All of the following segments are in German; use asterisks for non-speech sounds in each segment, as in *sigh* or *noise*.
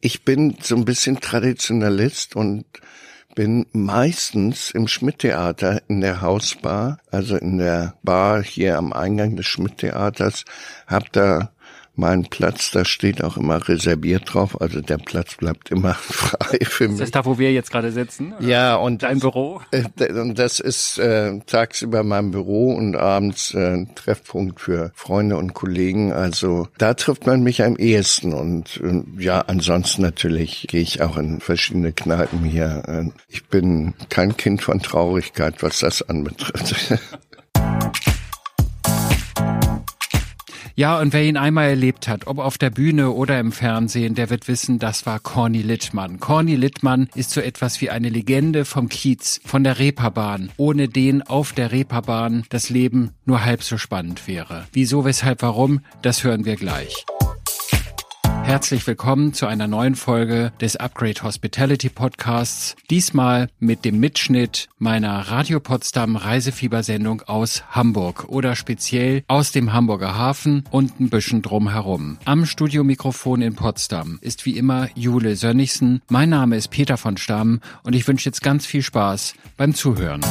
Ich bin so ein bisschen Traditionalist und bin meistens im Schmidt-Theater in der Hausbar, also in der Bar hier am Eingang des Schmidt-Theaters, hab da mein Platz, da steht auch immer reserviert drauf, also der Platz bleibt immer *laughs* frei für mich. Ist das da, wo wir jetzt gerade sitzen? Ja, und dein Büro? Äh, und das ist äh, tagsüber mein Büro und abends äh, Treffpunkt für Freunde und Kollegen. Also da trifft man mich am ehesten und äh, ja, ansonsten natürlich gehe ich auch in verschiedene Kneipen hier. Äh, ich bin kein Kind von Traurigkeit, was das anbetrifft. *laughs* Ja, und wer ihn einmal erlebt hat, ob auf der Bühne oder im Fernsehen, der wird wissen, das war Corny Littmann. Corny Littmann ist so etwas wie eine Legende vom Kiez, von der Reeperbahn, ohne den auf der Reeperbahn das Leben nur halb so spannend wäre. Wieso, weshalb, warum, das hören wir gleich. Herzlich willkommen zu einer neuen Folge des Upgrade Hospitality Podcasts. Diesmal mit dem Mitschnitt meiner Radio Potsdam Reisefiebersendung aus Hamburg oder speziell aus dem Hamburger Hafen und ein bisschen drumherum. Am Studiomikrofon in Potsdam ist wie immer Jule Sönnigsen. Mein Name ist Peter von Stamm und ich wünsche jetzt ganz viel Spaß beim Zuhören.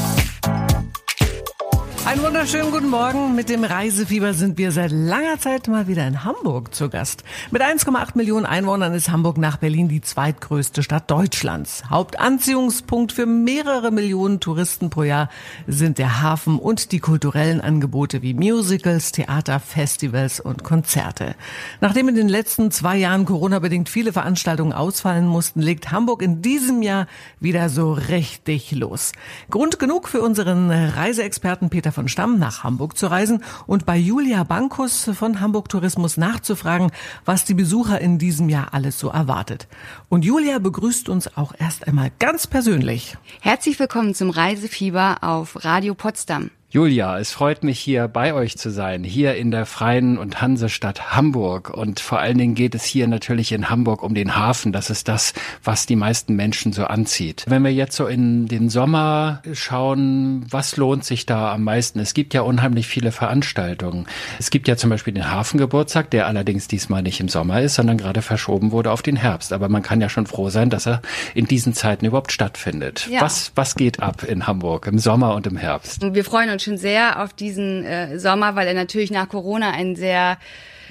Einen wunderschönen guten Morgen. Mit dem Reisefieber sind wir seit langer Zeit mal wieder in Hamburg zu Gast. Mit 1,8 Millionen Einwohnern ist Hamburg nach Berlin die zweitgrößte Stadt Deutschlands. Hauptanziehungspunkt für mehrere Millionen Touristen pro Jahr sind der Hafen und die kulturellen Angebote wie Musicals, Theater, Festivals und Konzerte. Nachdem in den letzten zwei Jahren Corona-bedingt viele Veranstaltungen ausfallen mussten, legt Hamburg in diesem Jahr wieder so richtig los. Grund genug für unseren Reiseexperten Peter von Stamm nach Hamburg zu reisen und bei Julia Bankus von Hamburg Tourismus nachzufragen, was die Besucher in diesem Jahr alles so erwartet. Und Julia begrüßt uns auch erst einmal ganz persönlich. Herzlich willkommen zum Reisefieber auf Radio Potsdam. Julia, es freut mich hier bei euch zu sein, hier in der freien und Hansestadt Hamburg. Und vor allen Dingen geht es hier natürlich in Hamburg um den Hafen. Das ist das, was die meisten Menschen so anzieht. Wenn wir jetzt so in den Sommer schauen, was lohnt sich da am meisten? Es gibt ja unheimlich viele Veranstaltungen. Es gibt ja zum Beispiel den Hafengeburtstag, der allerdings diesmal nicht im Sommer ist, sondern gerade verschoben wurde auf den Herbst. Aber man kann ja schon froh sein, dass er in diesen Zeiten überhaupt stattfindet. Ja. Was, was geht ab in Hamburg im Sommer und im Herbst? Wir freuen uns uns schon sehr auf diesen äh, Sommer, weil er natürlich nach Corona ein sehr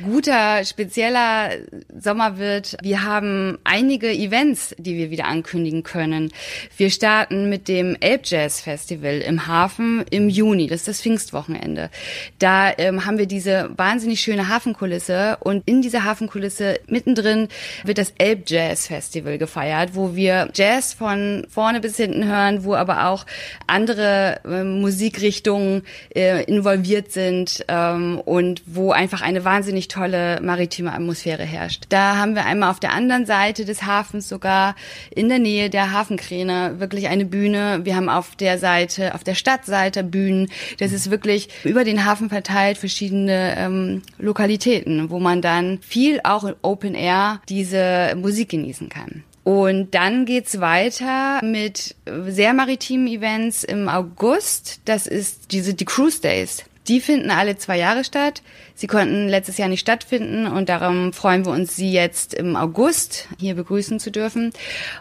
guter, spezieller Sommer wird. Wir haben einige Events, die wir wieder ankündigen können. Wir starten mit dem Elbjazz Festival im Hafen im Juni. Das ist das Pfingstwochenende. Da ähm, haben wir diese wahnsinnig schöne Hafenkulisse und in dieser Hafenkulisse mittendrin wird das Elbjazz Festival gefeiert, wo wir Jazz von vorne bis hinten hören, wo aber auch andere äh, Musikrichtungen äh, involviert sind ähm, und wo einfach eine wahnsinnig wahnsinnig tolle maritime Atmosphäre herrscht. Da haben wir einmal auf der anderen Seite des Hafens sogar in der Nähe der Hafenkräne wirklich eine Bühne. Wir haben auf der Seite, auf der Stadtseite Bühnen. Das ist wirklich über den Hafen verteilt verschiedene ähm, Lokalitäten, wo man dann viel auch in Open Air diese Musik genießen kann. Und dann geht's weiter mit sehr maritimen Events im August. Das ist diese die Cruise Days. Die finden alle zwei Jahre statt. Sie konnten letztes Jahr nicht stattfinden und darum freuen wir uns, Sie jetzt im August hier begrüßen zu dürfen.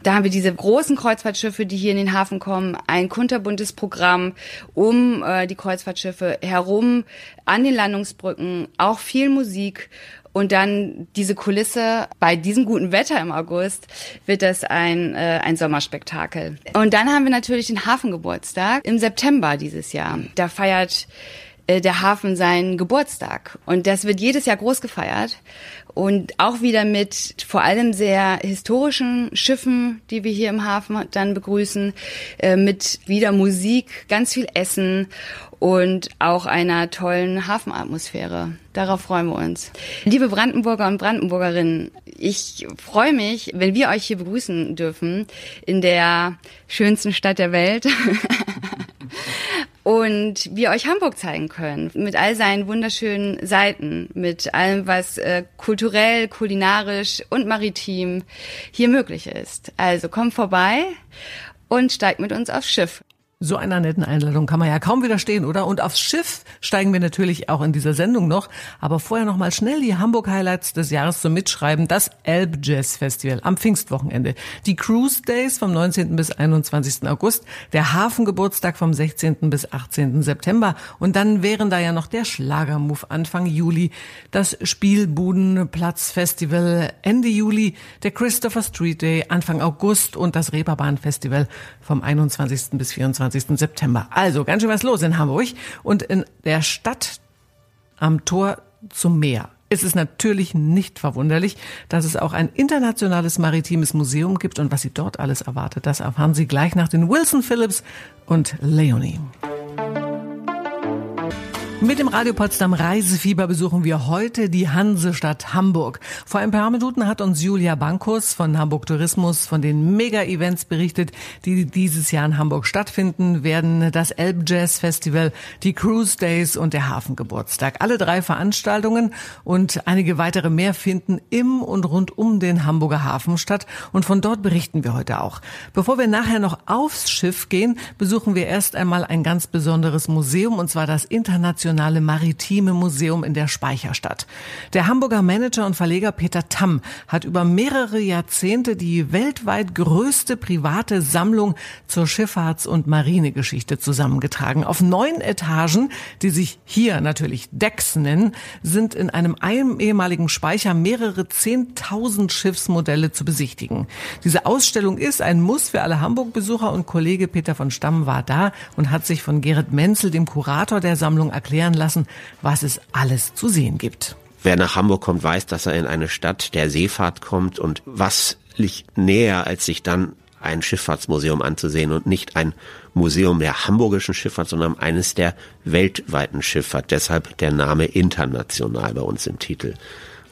Da haben wir diese großen Kreuzfahrtschiffe, die hier in den Hafen kommen, ein kunterbuntes Programm um äh, die Kreuzfahrtschiffe herum, an den Landungsbrücken, auch viel Musik und dann diese Kulisse bei diesem guten Wetter im August wird das ein, äh, ein Sommerspektakel. Und dann haben wir natürlich den Hafengeburtstag im September dieses Jahr. Da feiert der Hafen seinen Geburtstag. Und das wird jedes Jahr groß gefeiert. Und auch wieder mit vor allem sehr historischen Schiffen, die wir hier im Hafen dann begrüßen, äh, mit wieder Musik, ganz viel Essen und auch einer tollen Hafenatmosphäre. Darauf freuen wir uns. Liebe Brandenburger und Brandenburgerinnen, ich freue mich, wenn wir euch hier begrüßen dürfen in der schönsten Stadt der Welt. *laughs* und wir euch Hamburg zeigen können mit all seinen wunderschönen Seiten, mit allem, was äh, kulturell, kulinarisch und maritim hier möglich ist. Also kommt vorbei und steigt mit uns aufs Schiff. So einer netten Einladung kann man ja kaum widerstehen, oder? Und aufs Schiff steigen wir natürlich auch in dieser Sendung noch. Aber vorher noch mal schnell die Hamburg-Highlights des Jahres zum Mitschreiben. Das Elb Jazz Festival am Pfingstwochenende. Die Cruise Days vom 19. bis 21. August. Der Hafengeburtstag vom 16. bis 18. September. Und dann wären da ja noch der Schlagermove Anfang Juli. Das Spielbudenplatz Festival Ende Juli. Der Christopher Street Day Anfang August und das Reeperbahn Festival vom 21. bis 24. 27. September. Also ganz schön was los in Hamburg und in der Stadt am Tor zum Meer. Es ist natürlich nicht verwunderlich, dass es auch ein internationales maritimes Museum gibt und was Sie dort alles erwartet, das erfahren Sie gleich nach den Wilson Phillips und Leonie. Mit dem Radio Potsdam Reisefieber besuchen wir heute die Hansestadt Hamburg. Vor ein paar Minuten hat uns Julia Bankus von Hamburg Tourismus von den Mega-Events berichtet, die dieses Jahr in Hamburg stattfinden werden. Das Elb Jazz Festival, die Cruise Days und der Hafengeburtstag. Alle drei Veranstaltungen und einige weitere mehr finden im und rund um den Hamburger Hafen statt. Und von dort berichten wir heute auch. Bevor wir nachher noch aufs Schiff gehen, besuchen wir erst einmal ein ganz besonderes Museum, und zwar das internationale Nationale Maritime Museum in der Speicherstadt. Der Hamburger Manager und Verleger Peter Tamm hat über mehrere Jahrzehnte die weltweit größte private Sammlung zur Schifffahrts- und Marinegeschichte zusammengetragen. Auf neun Etagen, die sich hier natürlich Decks nennen, sind in einem ehemaligen Speicher mehrere zehntausend Schiffsmodelle zu besichtigen. Diese Ausstellung ist ein Muss für alle Hamburg-Besucher und Kollege Peter von Stamm war da und hat sich von Gerrit Menzel, dem Kurator der Sammlung, erklären erklären lassen, was es alles zu sehen gibt. Wer nach Hamburg kommt, weiß, dass er in eine Stadt der Seefahrt kommt und was liegt näher, als sich dann ein Schifffahrtsmuseum anzusehen und nicht ein Museum der hamburgischen Schifffahrt, sondern eines der weltweiten Schifffahrt. Deshalb der Name international bei uns im Titel.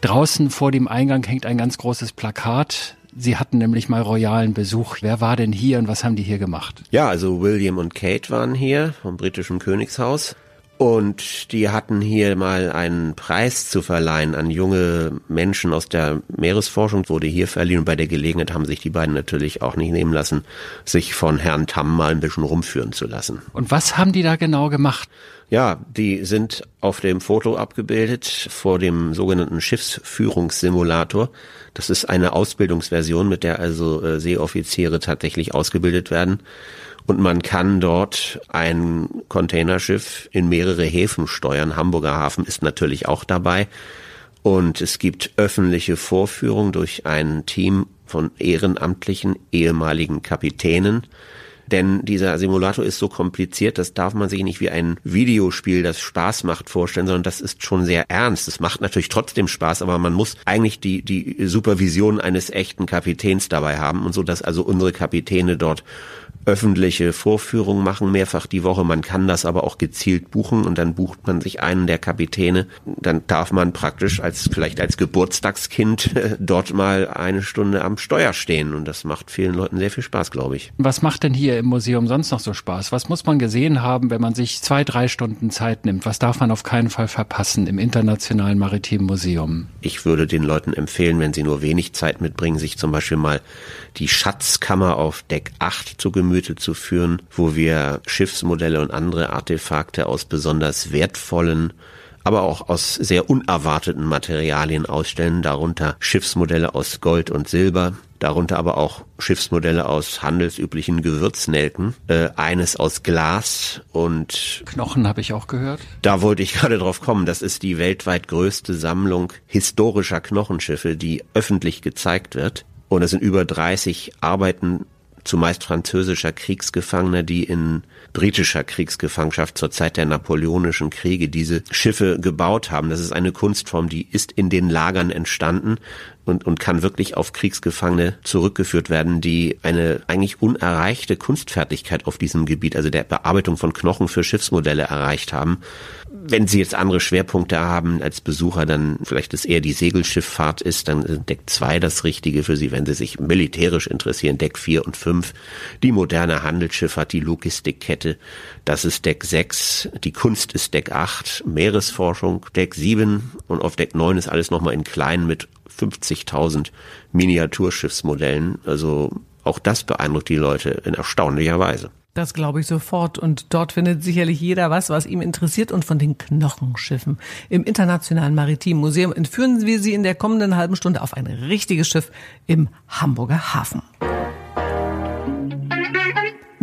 Draußen vor dem Eingang hängt ein ganz großes Plakat. Sie hatten nämlich mal royalen Besuch. Wer war denn hier und was haben die hier gemacht? Ja, also William und Kate waren hier vom britischen Königshaus. Und die hatten hier mal einen Preis zu verleihen an junge Menschen aus der Meeresforschung, wurde hier verliehen. Und bei der Gelegenheit haben sich die beiden natürlich auch nicht nehmen lassen, sich von Herrn Tamm mal ein bisschen rumführen zu lassen. Und was haben die da genau gemacht? Ja, die sind auf dem Foto abgebildet vor dem sogenannten Schiffsführungssimulator. Das ist eine Ausbildungsversion, mit der also äh, Seeoffiziere tatsächlich ausgebildet werden und man kann dort ein Containerschiff in mehrere Häfen steuern. Hamburger Hafen ist natürlich auch dabei. Und es gibt öffentliche Vorführungen durch ein Team von ehrenamtlichen ehemaligen Kapitänen. Denn dieser Simulator ist so kompliziert, das darf man sich nicht wie ein Videospiel, das Spaß macht, vorstellen, sondern das ist schon sehr ernst. Es macht natürlich trotzdem Spaß, aber man muss eigentlich die, die Supervision eines echten Kapitäns dabei haben und so, dass also unsere Kapitäne dort öffentliche Vorführungen machen, mehrfach die Woche. Man kann das aber auch gezielt buchen und dann bucht man sich einen der Kapitäne. Dann darf man praktisch als, vielleicht als Geburtstagskind dort mal eine Stunde am Steuer stehen und das macht vielen Leuten sehr viel Spaß, glaube ich. Was macht denn hier im Museum sonst noch so Spaß? Was muss man gesehen haben, wenn man sich zwei, drei Stunden Zeit nimmt? Was darf man auf keinen Fall verpassen im Internationalen Maritimen Museum? Ich würde den Leuten empfehlen, wenn sie nur wenig Zeit mitbringen, sich zum Beispiel mal die Schatzkammer auf Deck 8 zu Gemüte zu führen, wo wir Schiffsmodelle und andere Artefakte aus besonders wertvollen aber auch aus sehr unerwarteten Materialien ausstellen, darunter Schiffsmodelle aus Gold und Silber, darunter aber auch Schiffsmodelle aus handelsüblichen Gewürznelken, äh, eines aus Glas und Knochen habe ich auch gehört. Da wollte ich gerade drauf kommen. Das ist die weltweit größte Sammlung historischer Knochenschiffe, die öffentlich gezeigt wird. Und es sind über 30 Arbeiten zumeist französischer Kriegsgefangener, die in britischer Kriegsgefangenschaft zur Zeit der napoleonischen Kriege diese Schiffe gebaut haben. Das ist eine Kunstform, die ist in den Lagern entstanden und, und kann wirklich auf Kriegsgefangene zurückgeführt werden, die eine eigentlich unerreichte Kunstfertigkeit auf diesem Gebiet, also der Bearbeitung von Knochen für Schiffsmodelle erreicht haben. Wenn Sie jetzt andere Schwerpunkte haben als Besucher, dann vielleicht es eher die Segelschifffahrt ist, dann ist Deck 2 das Richtige für Sie, wenn Sie sich militärisch interessieren, Deck 4 und 5. Die moderne Handelsschifffahrt, die Logistikkette, das ist Deck 6. Die Kunst ist Deck 8. Meeresforschung, Deck 7 und auf Deck 9 ist alles nochmal in klein mit 50.000 Miniaturschiffsmodellen. Also auch das beeindruckt die Leute in erstaunlicher Weise. Das glaube ich sofort. Und dort findet sicherlich jeder was, was ihm interessiert. Und von den Knochenschiffen im Internationalen Maritimen Museum entführen wir Sie in der kommenden halben Stunde auf ein richtiges Schiff im Hamburger Hafen.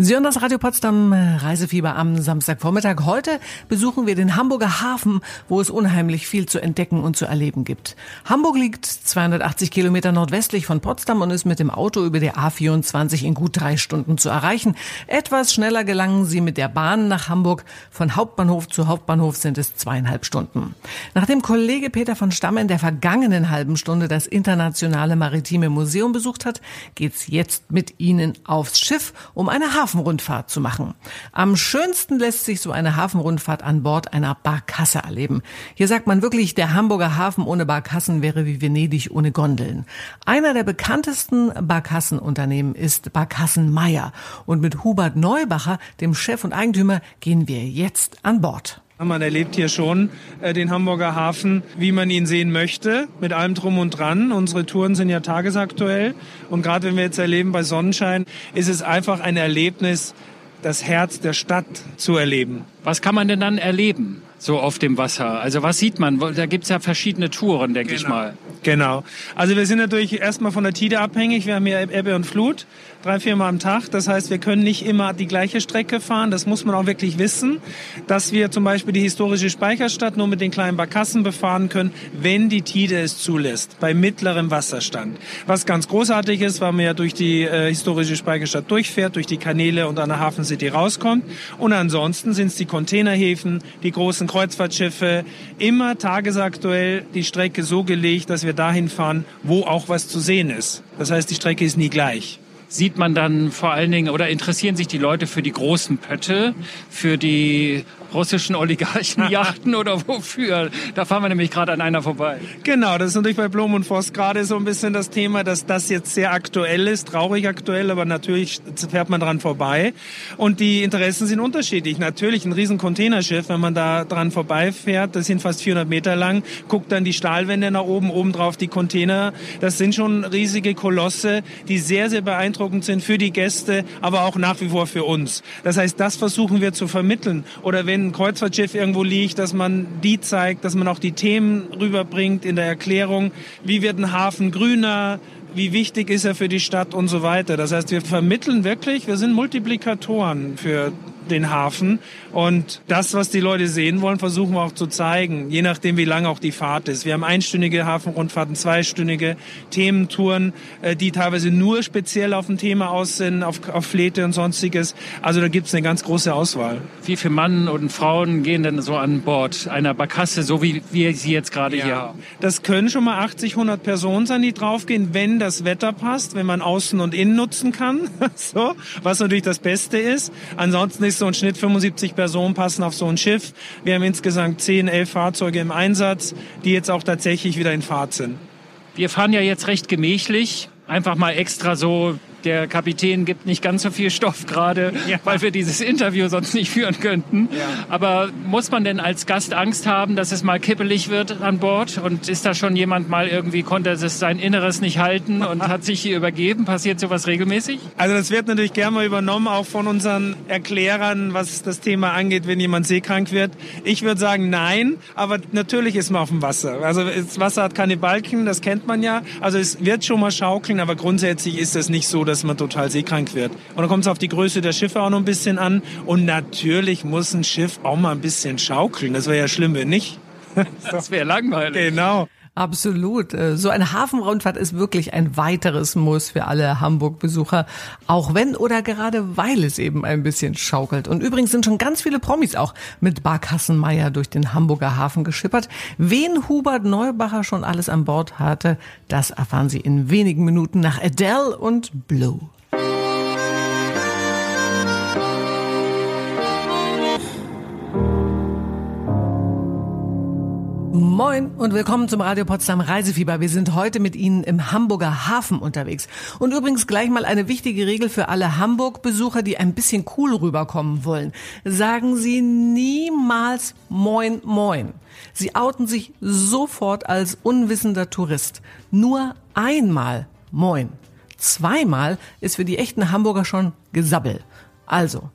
Sie hören das Radio Potsdam äh, Reisefieber am Samstagvormittag. Heute besuchen wir den Hamburger Hafen, wo es unheimlich viel zu entdecken und zu erleben gibt. Hamburg liegt 280 Kilometer nordwestlich von Potsdam und ist mit dem Auto über der A24 in gut drei Stunden zu erreichen. Etwas schneller gelangen Sie mit der Bahn nach Hamburg. Von Hauptbahnhof zu Hauptbahnhof sind es zweieinhalb Stunden. Nachdem Kollege Peter von Stamm in der vergangenen halben Stunde das Internationale Maritime Museum besucht hat, geht's jetzt mit Ihnen aufs Schiff, um eine Hafen Hafenrundfahrt zu machen. Am schönsten lässt sich so eine Hafenrundfahrt an Bord einer Barkasse erleben. Hier sagt man wirklich, der Hamburger Hafen ohne Barkassen wäre wie Venedig ohne Gondeln. Einer der bekanntesten Barkassenunternehmen ist Barkassen Meier. Und mit Hubert Neubacher, dem Chef und Eigentümer, gehen wir jetzt an Bord. Man erlebt hier schon äh, den Hamburger Hafen, wie man ihn sehen möchte, mit allem drum und dran. Unsere Touren sind ja tagesaktuell. Und gerade wenn wir jetzt erleben bei Sonnenschein, ist es einfach ein Erlebnis, das Herz der Stadt zu erleben. Was kann man denn dann erleben? so auf dem Wasser? Also was sieht man? Da gibt's ja verschiedene Touren, denke genau. ich mal. Genau. Also wir sind natürlich erstmal von der Tide abhängig. Wir haben hier Ebbe und Flut, drei, viermal am Tag. Das heißt, wir können nicht immer die gleiche Strecke fahren. Das muss man auch wirklich wissen, dass wir zum Beispiel die historische Speicherstadt nur mit den kleinen Barkassen befahren können, wenn die Tide es zulässt, bei mittlerem Wasserstand. Was ganz großartig ist, weil man ja durch die äh, historische Speicherstadt durchfährt, durch die Kanäle und an der Hafen City rauskommt. Und ansonsten sind es die Containerhäfen, die großen Kreuzfahrtschiffe, immer tagesaktuell die Strecke so gelegt, dass wir dahin fahren, wo auch was zu sehen ist. Das heißt, die Strecke ist nie gleich sieht man dann vor allen Dingen oder interessieren sich die Leute für die großen Pötte, für die russischen Oligarchenjachten *laughs* oder wofür? Da fahren wir nämlich gerade an einer vorbei. Genau, das ist natürlich bei Blom und Voss gerade so ein bisschen das Thema, dass das jetzt sehr aktuell ist, traurig aktuell, aber natürlich fährt man dran vorbei. Und die Interessen sind unterschiedlich. Natürlich ein riesen Containerschiff, wenn man da dran vorbeifährt, das sind fast 400 Meter lang, guckt dann die Stahlwände nach oben, oben drauf die Container. Das sind schon riesige Kolosse, die sehr, sehr beeindruckend sind für die Gäste, aber auch nach wie vor für uns. Das heißt, das versuchen wir zu vermitteln. Oder wenn wenn ein Kreuzfahrtschiff irgendwo liegt, dass man die zeigt, dass man auch die Themen rüberbringt in der Erklärung. Wie wird ein Hafen grüner? Wie wichtig ist er für die Stadt und so weiter? Das heißt, wir vermitteln wirklich, wir sind Multiplikatoren für den Hafen. Und das, was die Leute sehen wollen, versuchen wir auch zu zeigen, je nachdem, wie lang auch die Fahrt ist. Wir haben einstündige Hafenrundfahrten, zweistündige Thementouren, äh, die teilweise nur speziell auf ein Thema aus sind, auf, auf Flete und sonstiges. Also da gibt es eine ganz große Auswahl. Wie viele Mann und Frauen gehen denn so an Bord einer Barkasse, so wie wir sie jetzt gerade ja. hier haben? Das können schon mal 80, 100 Personen sein, die draufgehen, wenn das Wetter passt, wenn man außen und innen nutzen kann, *laughs* so, was natürlich das Beste ist. Ansonsten ist so ein Schnitt 75 Personen passen auf so ein Schiff. Wir haben insgesamt 10, 11 Fahrzeuge im Einsatz, die jetzt auch tatsächlich wieder in Fahrt sind. Wir fahren ja jetzt recht gemächlich, einfach mal extra so der Kapitän gibt nicht ganz so viel Stoff gerade, *laughs* ja. weil wir dieses Interview sonst nicht führen könnten. Ja. Aber muss man denn als Gast Angst haben, dass es mal kippelig wird an Bord? Und ist da schon jemand mal irgendwie, konnte es sein Inneres nicht halten und hat sich hier übergeben? Passiert sowas regelmäßig? Also das wird natürlich gerne mal übernommen, auch von unseren Erklärern, was das Thema angeht, wenn jemand seekrank wird. Ich würde sagen, nein, aber natürlich ist man auf dem Wasser. Also das Wasser hat keine Balken, das kennt man ja. Also es wird schon mal schaukeln, aber grundsätzlich ist es nicht so, dass man total seekrank wird. Und dann kommt es auf die Größe der Schiffe auch noch ein bisschen an. Und natürlich muss ein Schiff auch mal ein bisschen schaukeln. Das wäre ja schlimm, wenn nicht. Das wäre langweilig. Genau. Absolut. Äh, so eine Hafenrundfahrt ist wirklich ein weiteres Muss für alle Hamburg-Besucher, auch wenn oder gerade weil es eben ein bisschen schaukelt. Und übrigens sind schon ganz viele Promis auch mit Barkassenmeier durch den Hamburger Hafen geschippert. Wen Hubert Neubacher schon alles an Bord hatte, das erfahren Sie in wenigen Minuten nach Adele und Blue. Moin und willkommen zum Radio Potsdam Reisefieber. Wir sind heute mit Ihnen im Hamburger Hafen unterwegs. Und übrigens gleich mal eine wichtige Regel für alle Hamburg-Besucher, die ein bisschen cool rüberkommen wollen. Sagen Sie niemals Moin Moin. Sie outen sich sofort als unwissender Tourist. Nur einmal Moin. Zweimal ist für die echten Hamburger schon Gesabbel. Also,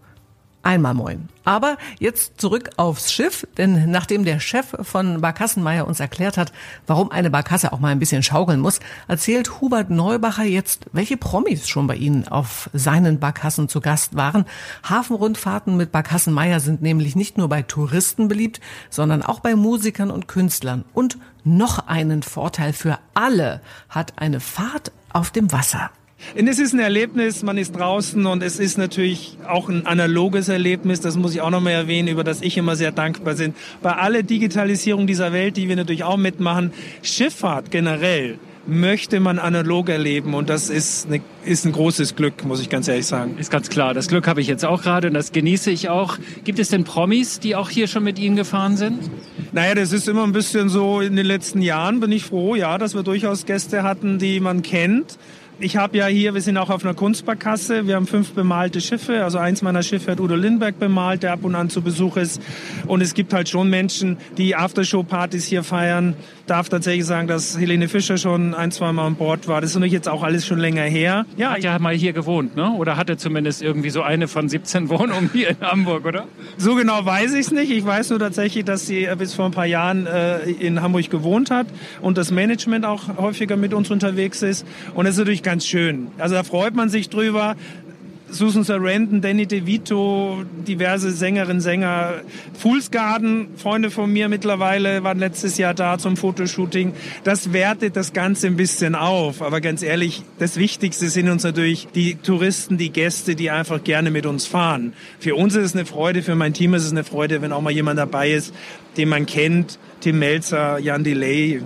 Einmal moin. Aber jetzt zurück aufs Schiff, denn nachdem der Chef von Barkassenmeier uns erklärt hat, warum eine Barkasse auch mal ein bisschen schaukeln muss, erzählt Hubert Neubacher jetzt, welche Promis schon bei Ihnen auf seinen Barkassen zu Gast waren. Hafenrundfahrten mit Barkassenmeier sind nämlich nicht nur bei Touristen beliebt, sondern auch bei Musikern und Künstlern. Und noch einen Vorteil für alle hat eine Fahrt auf dem Wasser. Und es ist ein Erlebnis, man ist draußen und es ist natürlich auch ein analoges Erlebnis, das muss ich auch nochmal erwähnen, über das ich immer sehr dankbar bin. Bei aller Digitalisierung dieser Welt, die wir natürlich auch mitmachen, Schifffahrt generell möchte man analog erleben und das ist, eine, ist ein großes Glück, muss ich ganz ehrlich sagen. Ist ganz klar, das Glück habe ich jetzt auch gerade und das genieße ich auch. Gibt es denn Promis, die auch hier schon mit Ihnen gefahren sind? Naja, das ist immer ein bisschen so, in den letzten Jahren bin ich froh, ja, dass wir durchaus Gäste hatten, die man kennt. Ich habe ja hier, wir sind auch auf einer Kunstbarkasse, wir haben fünf bemalte Schiffe, also eins meiner Schiffe hat Udo Lindberg bemalt, der ab und an zu Besuch ist. Und es gibt halt schon Menschen, die Aftershow-Partys hier feiern. Darf tatsächlich sagen, dass Helene Fischer schon ein, zwei Mal an Bord war. Das ist natürlich jetzt auch alles schon länger her. Ja, hat ja mal hier gewohnt, ne? Oder hatte zumindest irgendwie so eine von 17 *laughs* Wohnungen hier in Hamburg, oder? So genau weiß ich es nicht. Ich weiß nur tatsächlich, dass sie bis vor ein paar Jahren äh, in Hamburg gewohnt hat und das Management auch häufiger mit uns unterwegs ist. Und es ist natürlich ganz schön. Also da freut man sich drüber. Susan Sarandon, Danny DeVito, diverse Sängerinnen, Sänger. Fools Garden, Freunde von mir mittlerweile, waren letztes Jahr da zum Fotoshooting. Das wertet das Ganze ein bisschen auf. Aber ganz ehrlich, das Wichtigste sind uns natürlich die Touristen, die Gäste, die einfach gerne mit uns fahren. Für uns ist es eine Freude, für mein Team ist es eine Freude, wenn auch mal jemand dabei ist, den man kennt. Tim Melzer, Jan Delay,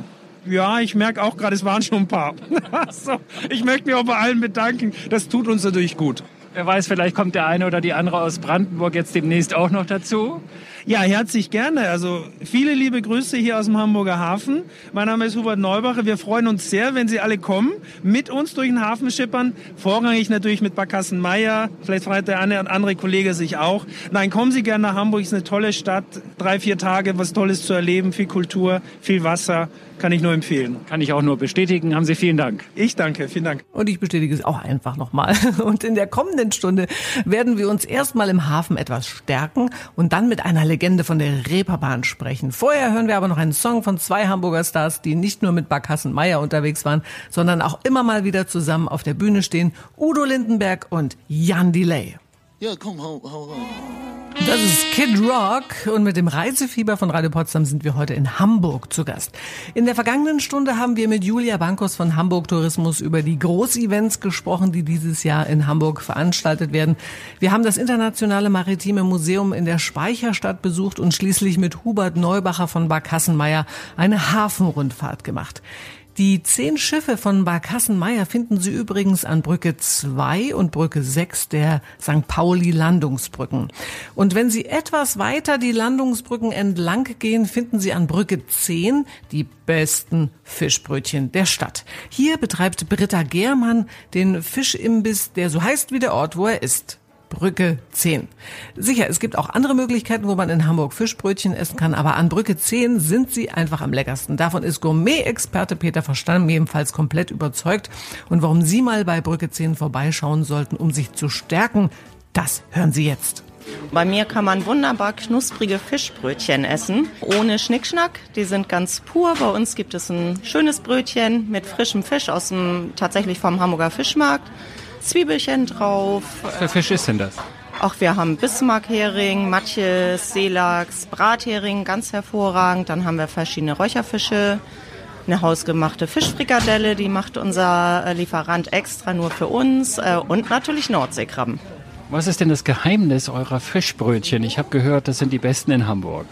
ja, ich merke auch gerade, es waren schon ein paar. *laughs* so, ich möchte mich auch bei allen bedanken. Das tut uns natürlich gut. Wer weiß, vielleicht kommt der eine oder die andere aus Brandenburg jetzt demnächst auch noch dazu. Ja, herzlich gerne. Also viele liebe Grüße hier aus dem Hamburger Hafen. Mein Name ist Hubert Neubacher. Wir freuen uns sehr, wenn Sie alle kommen, mit uns durch den Hafen schippern. Vorrangig natürlich mit Barkassen Meier. Vielleicht freut der eine andere Kollege sich auch. Nein, kommen Sie gerne nach Hamburg. Es ist eine tolle Stadt. Drei, vier Tage, was Tolles zu erleben. Viel Kultur, viel Wasser. Kann ich nur empfehlen. Kann ich auch nur bestätigen. Haben Sie vielen Dank. Ich danke. Vielen Dank. Und ich bestätige es auch einfach nochmal. *laughs* Und in der kommenden Stunde werden wir uns erstmal im Hafen etwas stärken und dann mit einer Legende von der Reeperbahn sprechen. Vorher hören wir aber noch einen Song von zwei Hamburger Stars, die nicht nur mit Barkassen Meier unterwegs waren, sondern auch immer mal wieder zusammen auf der Bühne stehen. Udo Lindenberg und Jan Delay. Ja, komm, hau, hau, hau. Das ist Kid Rock und mit dem Reisefieber von Radio Potsdam sind wir heute in Hamburg zu Gast. In der vergangenen Stunde haben wir mit Julia Bankos von Hamburg Tourismus über die Großevents gesprochen, die dieses Jahr in Hamburg veranstaltet werden. Wir haben das Internationale Maritime Museum in der Speicherstadt besucht und schließlich mit Hubert Neubacher von Barkassenmeier eine Hafenrundfahrt gemacht. Die zehn Schiffe von Barkassenmeier finden Sie übrigens an Brücke 2 und Brücke 6 der St. Pauli Landungsbrücken. Und wenn Sie etwas weiter die Landungsbrücken entlang gehen, finden Sie an Brücke 10 die besten Fischbrötchen der Stadt. Hier betreibt Britta Germann den Fischimbiss, der so heißt wie der Ort, wo er ist. Brücke 10. Sicher, es gibt auch andere Möglichkeiten, wo man in Hamburg Fischbrötchen essen kann, aber an Brücke 10 sind sie einfach am leckersten. Davon ist Gourmet-Experte Peter Verstamm ebenfalls komplett überzeugt. Und warum Sie mal bei Brücke 10 vorbeischauen sollten, um sich zu stärken, das hören Sie jetzt. Bei mir kann man wunderbar knusprige Fischbrötchen essen, ohne Schnickschnack. Die sind ganz pur. Bei uns gibt es ein schönes Brötchen mit frischem Fisch aus dem tatsächlich vom Hamburger Fischmarkt. Zwiebelchen drauf. Was für Fisch ist denn das? Auch wir haben Bismarckhering, Matjes, Seelachs, Brathering, ganz hervorragend. Dann haben wir verschiedene Räucherfische, eine hausgemachte Fischfrikadelle, die macht unser äh, Lieferant extra nur für uns äh, und natürlich Nordseekrabben. Was ist denn das Geheimnis eurer Fischbrötchen? Ich habe gehört, das sind die besten in Hamburg.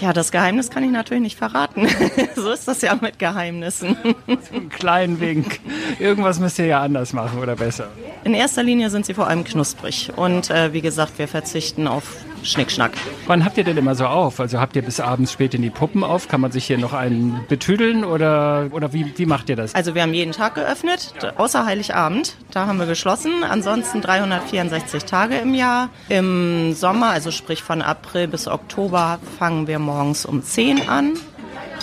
Ja, das Geheimnis kann ich natürlich nicht verraten. *laughs* so ist das ja mit Geheimnissen. so einen kleinen Wink. Irgendwas müsst ihr ja anders machen oder besser. In erster Linie sind sie vor allem knusprig. Und äh, wie gesagt, wir verzichten auf Schnickschnack. Wann habt ihr denn immer so auf? Also habt ihr bis abends spät in die Puppen auf? Kann man sich hier noch einen betüdeln oder, oder wie, wie macht ihr das? Also wir haben jeden Tag geöffnet, außer Heiligabend. Da haben wir geschlossen. Ansonsten 364 Tage im Jahr. Im Sommer, also sprich von April bis Oktober, fangen wir morgens um 10 an.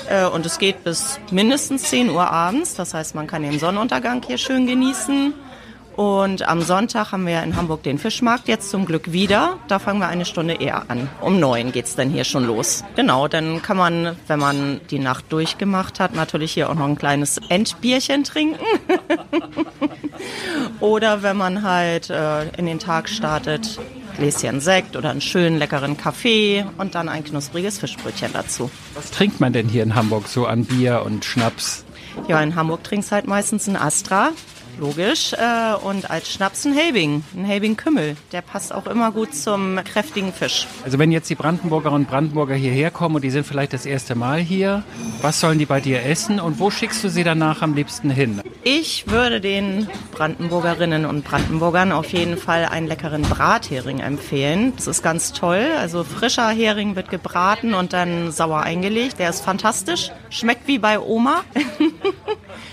Äh, und es geht bis mindestens 10 Uhr abends. Das heißt, man kann den Sonnenuntergang hier schön genießen. Und am Sonntag haben wir in Hamburg den Fischmarkt jetzt zum Glück wieder. Da fangen wir eine Stunde eher an. Um neun geht's dann hier schon los. Genau, dann kann man, wenn man die Nacht durchgemacht hat, natürlich hier auch noch ein kleines Endbierchen trinken. *laughs* Oder wenn man halt äh, in den Tag startet, Gläschen Sekt oder einen schönen leckeren Kaffee und dann ein knuspriges Fischbrötchen dazu. Was trinkt man denn hier in Hamburg so an Bier und Schnaps? Ja, in Hamburg trinkst halt meistens ein Astra Logisch. Äh, und als Schnaps ein Helbing, ein Helbing Kümmel. Der passt auch immer gut zum kräftigen Fisch. Also wenn jetzt die Brandenburger und Brandenburger hierher kommen und die sind vielleicht das erste Mal hier, was sollen die bei dir essen und wo schickst du sie danach am liebsten hin? Ich würde den Brandenburgerinnen und Brandenburgern auf jeden Fall einen leckeren Brathering empfehlen. Das ist ganz toll. Also frischer Hering wird gebraten und dann sauer eingelegt. Der ist fantastisch. Schmeckt wie bei Oma. *laughs*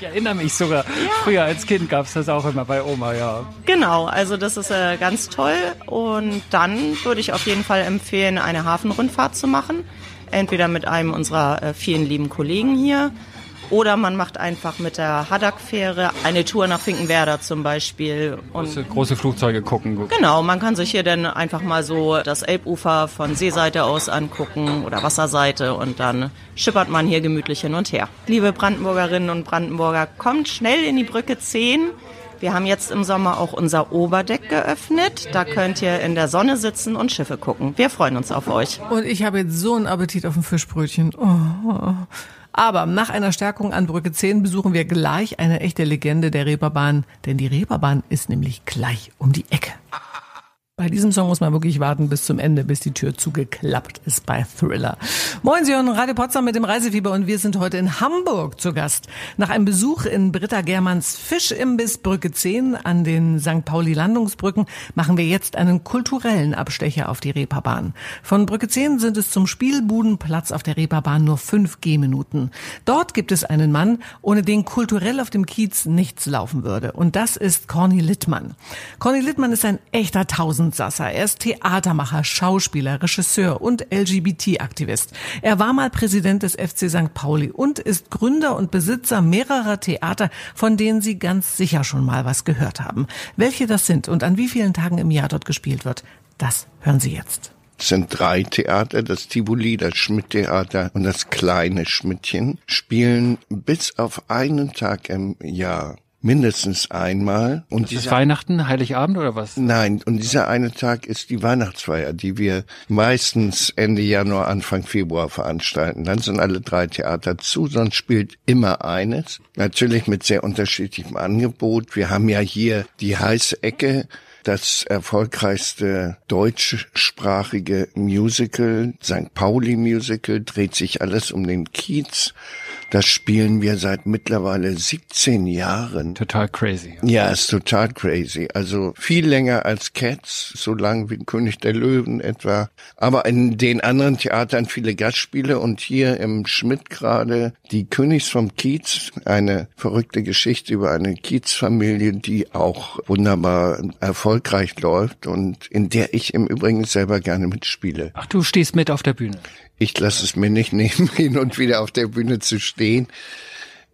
Ich erinnere mich sogar, ja. früher als Kind gab es das auch immer bei Oma, ja. Genau, also das ist äh, ganz toll. Und dann würde ich auf jeden Fall empfehlen, eine Hafenrundfahrt zu machen. Entweder mit einem unserer äh, vielen lieben Kollegen hier oder man macht einfach mit der Haddock-Fähre eine Tour nach Finkenwerder zum Beispiel. Und große, große Flugzeuge gucken. Genau, man kann sich hier dann einfach mal so das Elbufer von Seeseite aus angucken oder Wasserseite und dann schippert man hier gemütlich hin und her. Liebe Brandenburgerinnen und Brandenburger, kommt schnell in die Brücke 10. Wir haben jetzt im Sommer auch unser Oberdeck geöffnet. Da könnt ihr in der Sonne sitzen und Schiffe gucken. Wir freuen uns auf euch. Und ich habe jetzt so einen Appetit auf ein Fischbrötchen. Oh. Aber nach einer Stärkung an Brücke 10 besuchen wir gleich eine echte Legende der Reeperbahn, denn die Reeperbahn ist nämlich gleich um die Ecke. Bei diesem Song muss man wirklich warten bis zum Ende, bis die Tür zugeklappt ist bei Thriller. Moin, Sie hören Radio Potsdam mit dem Reisefieber und wir sind heute in Hamburg zu Gast. Nach einem Besuch in Britta Germans Fischimbiss Brücke 10 an den St. Pauli Landungsbrücken machen wir jetzt einen kulturellen Abstecher auf die Reeperbahn. Von Brücke 10 sind es zum Spielbudenplatz auf der Reeperbahn nur fünf Gehminuten. Dort gibt es einen Mann, ohne den kulturell auf dem Kiez nichts laufen würde. Und das ist Corny Littmann. Corny Littmann ist ein echter Tausend Tausendsasser. Er ist Theatermacher, Schauspieler, Regisseur und LGBT-Aktivist. Er war mal Präsident des FC St. Pauli und ist Gründer und Besitzer mehrerer Theater, von denen Sie ganz sicher schon mal was gehört haben. Welche das sind und an wie vielen Tagen im Jahr dort gespielt wird, das hören Sie jetzt. Es sind drei Theater, das Tivoli, das Schmidt-Theater und das kleine Schmidtchen, spielen bis auf einen Tag im Jahr mindestens einmal. Und ist Weihnachten, Heiligabend oder was? Nein, und dieser eine Tag ist die Weihnachtsfeier, die wir meistens Ende Januar, Anfang Februar veranstalten. Dann sind alle drei Theater zu, sonst spielt immer eines. Natürlich mit sehr unterschiedlichem Angebot. Wir haben ja hier die heiße Ecke, das erfolgreichste deutschsprachige Musical, St. Pauli Musical, dreht sich alles um den Kiez. Das spielen wir seit mittlerweile 17 Jahren. Total crazy. Ja, ist total crazy. Also viel länger als Cats, so lang wie König der Löwen etwa. Aber in den anderen Theatern viele Gastspiele und hier im Schmidt gerade die Königs vom Kiez, eine verrückte Geschichte über eine Kiezfamilie, die auch wunderbar erfolgreich läuft und in der ich im Übrigen selber gerne mitspiele. Ach, du stehst mit auf der Bühne. Ich lasse es mir nicht *laughs* nehmen, hin und wieder auf der Bühne zu stehen.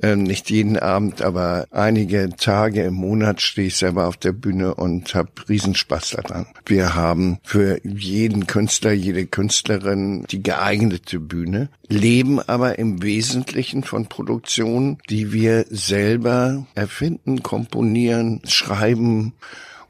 Ähm, nicht jeden Abend, aber einige Tage im Monat stehe ich selber auf der Bühne und habe Riesenspaß daran. Wir haben für jeden Künstler, jede Künstlerin die geeignete Bühne, leben aber im Wesentlichen von Produktionen, die wir selber erfinden, komponieren, schreiben,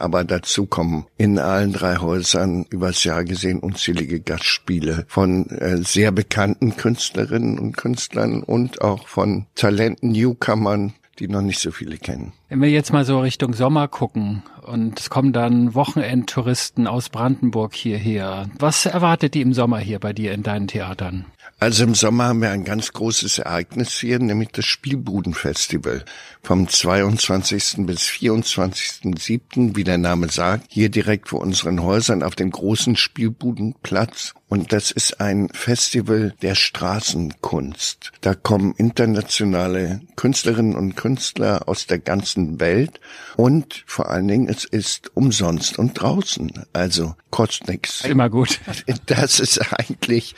aber dazu kommen in allen drei Häusern übers Jahr gesehen unzählige Gastspiele von äh, sehr bekannten Künstlerinnen und Künstlern und auch von Talenten, Newcomern, die noch nicht so viele kennen. Wenn wir jetzt mal so Richtung Sommer gucken und es kommen dann Wochenendtouristen aus Brandenburg hierher, was erwartet die im Sommer hier bei dir in deinen Theatern? Also im Sommer haben wir ein ganz großes Ereignis hier, nämlich das Spielbudenfestival. Vom 22. bis 24.07., wie der Name sagt, hier direkt vor unseren Häusern auf dem großen Spielbudenplatz. Und das ist ein Festival der Straßenkunst. Da kommen internationale Künstlerinnen und Künstler aus der ganzen Welt. Und vor allen Dingen, es ist umsonst und draußen. Also kostet nichts. Immer gut. *laughs* Das ist eigentlich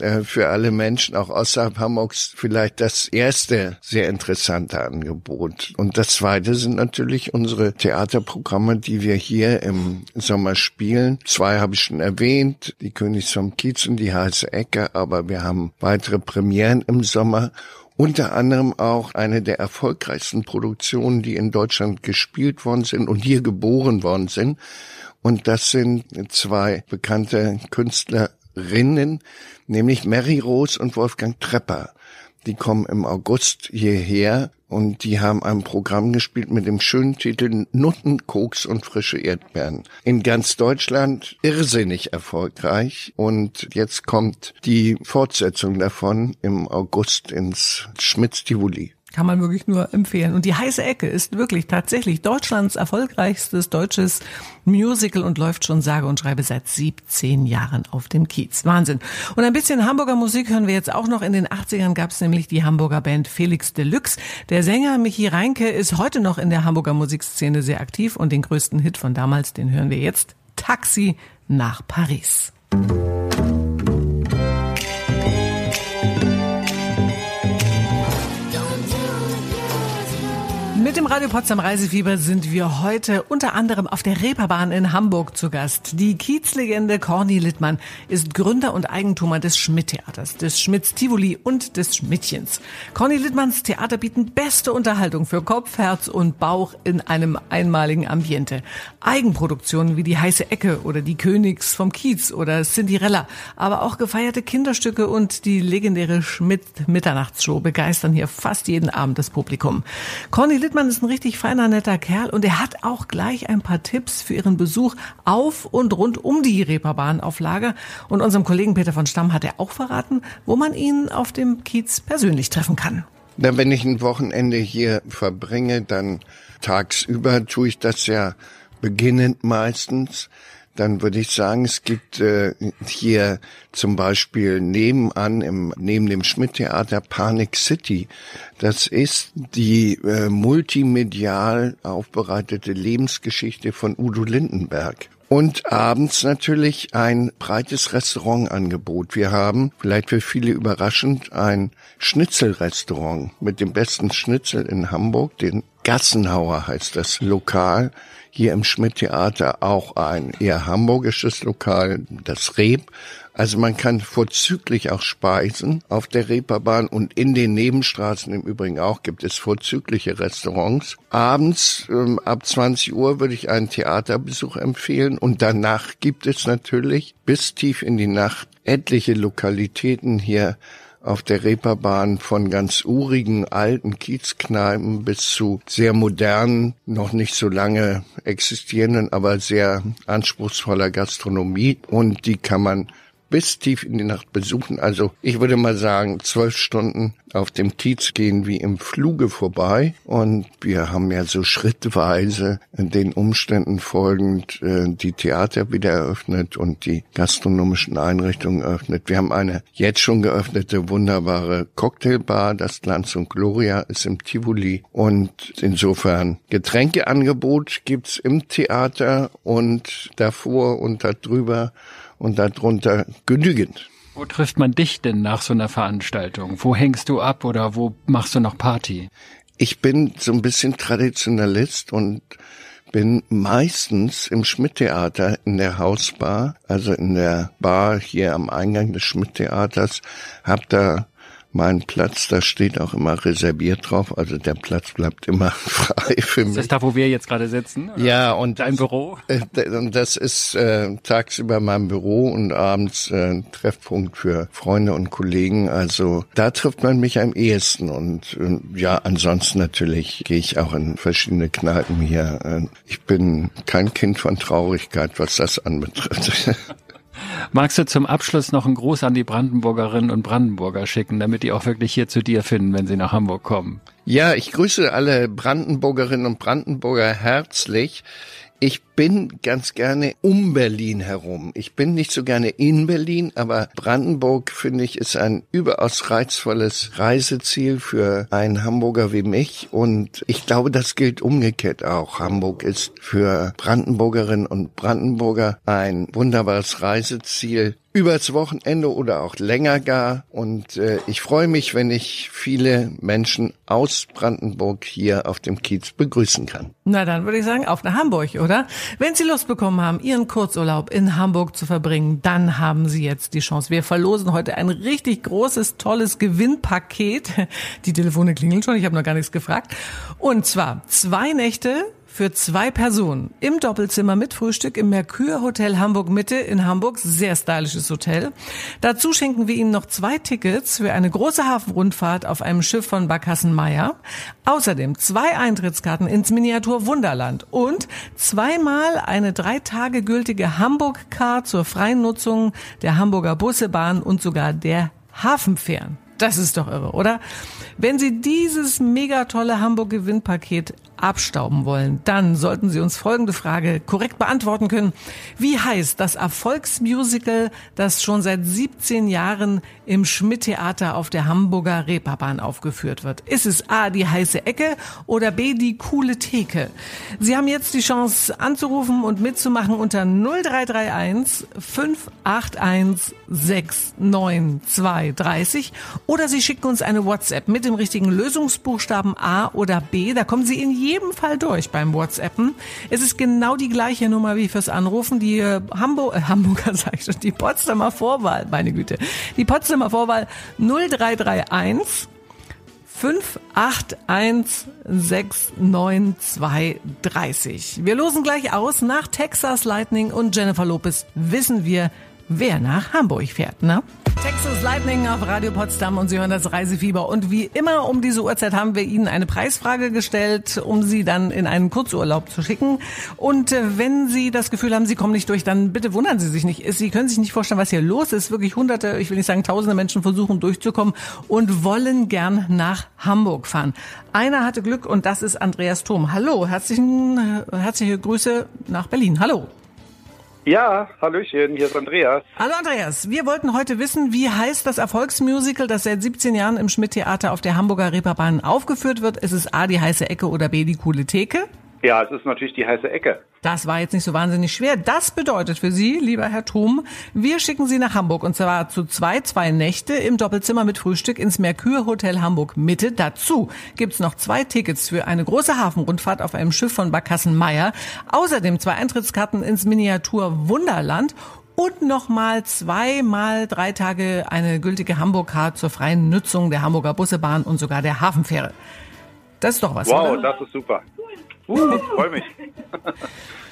äh, für alle alle Menschen auch außerhalb Hamburgs vielleicht das erste sehr interessante Angebot. Und das zweite sind natürlich unsere Theaterprogramme, die wir hier im Sommer spielen. Zwei habe ich schon erwähnt, die Königs vom Kiez und die heiße Ecke, aber wir haben weitere Premieren im Sommer unter anderem auch eine der erfolgreichsten Produktionen, die in Deutschland gespielt worden sind und hier geboren worden sind. Und das sind zwei bekannte Künstlerinnen, nämlich Mary Rose und Wolfgang Trepper. Die kommen im August hierher und die haben ein Programm gespielt mit dem schönen Titel Nutten, Koks und frische Erdbeeren. In ganz Deutschland irrsinnig erfolgreich und jetzt kommt die Fortsetzung davon im August ins Schmitz-Tivoli. Kann man wirklich nur empfehlen. Und die heiße Ecke ist wirklich tatsächlich Deutschlands erfolgreichstes deutsches Musical und läuft schon sage und schreibe seit 17 Jahren auf dem Kiez. Wahnsinn. Und ein bisschen Hamburger Musik hören wir jetzt auch noch. In den 80ern gab es nämlich die Hamburger Band Felix Deluxe. Der Sänger Michi Reinke ist heute noch in der Hamburger Musikszene sehr aktiv und den größten Hit von damals, den hören wir jetzt. Taxi nach Paris. Mit dem Radio Potsdam Reisefieber sind wir heute unter anderem auf der Reeperbahn in Hamburg zu Gast. Die Kiezlegende Corny Littmann ist Gründer und Eigentumer des Schmidt-Theaters, des Schmidts Tivoli und des Schmidtchens. Corny Littmanns Theater bieten beste Unterhaltung für Kopf, Herz und Bauch in einem einmaligen Ambiente. Eigenproduktionen wie die heiße Ecke oder die Königs vom Kiez oder Cinderella, aber auch gefeierte Kinderstücke und die legendäre Schmidt-Mitternachtsshow begeistern hier fast jeden Abend das Publikum. Corny Littmann Wittmann ist ein richtig feiner, netter Kerl und er hat auch gleich ein paar Tipps für Ihren Besuch auf und rund um die Reeperbahn auf Lager. Und unserem Kollegen Peter von Stamm hat er auch verraten, wo man ihn auf dem Kiez persönlich treffen kann. Na, wenn ich ein Wochenende hier verbringe, dann tagsüber tue ich das ja beginnend meistens dann würde ich sagen, es gibt äh, hier zum Beispiel nebenan, im, neben dem Schmidt-Theater Panic City. Das ist die äh, multimedial aufbereitete Lebensgeschichte von Udo Lindenberg. Und abends natürlich ein breites Restaurantangebot. Wir haben, vielleicht für viele überraschend, ein Schnitzelrestaurant mit dem besten Schnitzel in Hamburg, den Gassenhauer heißt das Lokal hier im Schmidt-Theater auch ein eher hamburgisches Lokal, das Reb. Also man kann vorzüglich auch speisen auf der Reeperbahn und in den Nebenstraßen im Übrigen auch gibt es vorzügliche Restaurants. Abends ähm, ab 20 Uhr würde ich einen Theaterbesuch empfehlen und danach gibt es natürlich bis tief in die Nacht etliche Lokalitäten hier auf der Reeperbahn von ganz urigen alten Kiezkneipen bis zu sehr modernen, noch nicht so lange existierenden, aber sehr anspruchsvoller Gastronomie. Und die kann man bis tief in die Nacht besuchen. Also ich würde mal sagen, zwölf Stunden auf dem Kiez gehen wie im Fluge vorbei. Und wir haben ja so schrittweise den Umständen folgend äh, die Theater wieder eröffnet und die gastronomischen Einrichtungen eröffnet. Wir haben eine jetzt schon geöffnete wunderbare Cocktailbar. Das Glanz und Gloria ist im Tivoli. Und insofern Getränkeangebot gibt's im Theater und davor und darüber und darunter genügend. Wo trifft man dich denn nach so einer Veranstaltung? Wo hängst du ab oder wo machst du noch Party? Ich bin so ein bisschen Traditionalist und bin meistens im Schmidt-Theater in der Hausbar, also in der Bar hier am Eingang des Schmidt-Theaters, hab da mein Platz, da steht auch immer reserviert drauf, also der Platz bleibt immer *laughs* frei für mich. Ist das da, wo wir jetzt gerade sitzen? Oder? Ja, und dein Büro? Äh, das ist äh, tagsüber mein Büro und abends äh, Treffpunkt für Freunde und Kollegen. Also da trifft man mich am ehesten und äh, ja, ansonsten natürlich gehe ich auch in verschiedene Kneipen hier. Äh, ich bin kein Kind von Traurigkeit, was das anbetrifft. *laughs* Magst du zum Abschluss noch einen Gruß an die Brandenburgerinnen und Brandenburger schicken, damit die auch wirklich hier zu dir finden, wenn sie nach Hamburg kommen? Ja, ich grüße alle Brandenburgerinnen und Brandenburger herzlich. Ich bin ganz gerne um Berlin herum. Ich bin nicht so gerne in Berlin, aber Brandenburg, finde ich, ist ein überaus reizvolles Reiseziel für einen Hamburger wie mich. Und ich glaube, das gilt umgekehrt auch. Hamburg ist für Brandenburgerinnen und Brandenburger ein wunderbares Reiseziel. Übers Wochenende oder auch länger gar. Und äh, ich freue mich, wenn ich viele Menschen aus Brandenburg hier auf dem Kiez begrüßen kann. Na dann würde ich sagen, auf nach Hamburg, oder? Wenn Sie Lust bekommen haben, Ihren Kurzurlaub in Hamburg zu verbringen, dann haben Sie jetzt die Chance. Wir verlosen heute ein richtig großes, tolles Gewinnpaket. Die Telefone klingeln schon, ich habe noch gar nichts gefragt. Und zwar zwei Nächte für zwei Personen im Doppelzimmer mit Frühstück im Mercure Hotel Hamburg Mitte in Hamburg. Sehr stylisches Hotel. Dazu schenken wir Ihnen noch zwei Tickets für eine große Hafenrundfahrt auf einem Schiff von Barkassen Meyer. Außerdem zwei Eintrittskarten ins Miniatur Wunderland und zweimal eine drei Tage gültige Hamburg-Card zur freien Nutzung der Hamburger Busse, Bahn und sogar der Hafenfähren. Das ist doch irre, oder? Wenn Sie dieses mega tolle Hamburg-Gewinnpaket abstauben wollen, dann sollten Sie uns folgende Frage korrekt beantworten können. Wie heißt das Erfolgsmusical, das schon seit 17 Jahren im Schmidt-Theater auf der Hamburger Reeperbahn aufgeführt wird? Ist es A, die heiße Ecke oder B, die coole Theke? Sie haben jetzt die Chance anzurufen und mitzumachen unter 0331 581 69230 oder Sie schicken uns eine WhatsApp mit dem richtigen Lösungsbuchstaben A oder B. Da kommen Sie in jedem Fall durch beim WhatsAppen. Es ist genau die gleiche Nummer wie fürs Anrufen. Die äh, Hamburg, äh, Hamburger *laughs* sag ich schon, die Potsdamer Vorwahl, meine Güte. Die Potsdamer Vorwahl 0331 5816930. Wir losen gleich aus. Nach Texas Lightning und Jennifer Lopez wissen wir, wer nach Hamburg fährt, ne? Texas Lightning auf Radio Potsdam und Sie hören das Reisefieber. Und wie immer um diese Uhrzeit haben wir Ihnen eine Preisfrage gestellt, um Sie dann in einen Kurzurlaub zu schicken. Und äh, wenn Sie das Gefühl haben, Sie kommen nicht durch, dann bitte wundern Sie sich nicht. Sie können sich nicht vorstellen, was hier los ist. Wirklich hunderte, ich will nicht sagen tausende Menschen versuchen durchzukommen und wollen gern nach Hamburg fahren. Einer hatte Glück und das ist Andreas Thom. Hallo, herzlichen, herzliche Grüße nach Berlin. Hallo. Ja, Hallöchen, hier ist Andreas. Hallo Andreas, wir wollten heute wissen, wie heißt das Erfolgsmusical, das seit 17 Jahren im Schmidt-Theater auf der Hamburger Reeperbahn aufgeführt wird? Ist es A, die heiße Ecke oder B, die coole Theke? Ja, es ist natürlich die heiße Ecke. Das war jetzt nicht so wahnsinnig schwer. Das bedeutet für Sie, lieber Herr Thum, wir schicken Sie nach Hamburg und zwar zu zwei, zwei Nächte im Doppelzimmer mit Frühstück ins Mercure Hotel Hamburg Mitte. Dazu gibt's noch zwei Tickets für eine große Hafenrundfahrt auf einem Schiff von Barkassen Meyer. Außerdem zwei Eintrittskarten ins Miniatur Wunderland und nochmal zweimal drei Tage eine gültige Hamburg-Card zur freien Nutzung der Hamburger Bussebahn und sogar der Hafenfähre. Das ist doch was, Wow, oder? das ist super. Uh, freue mich. *laughs*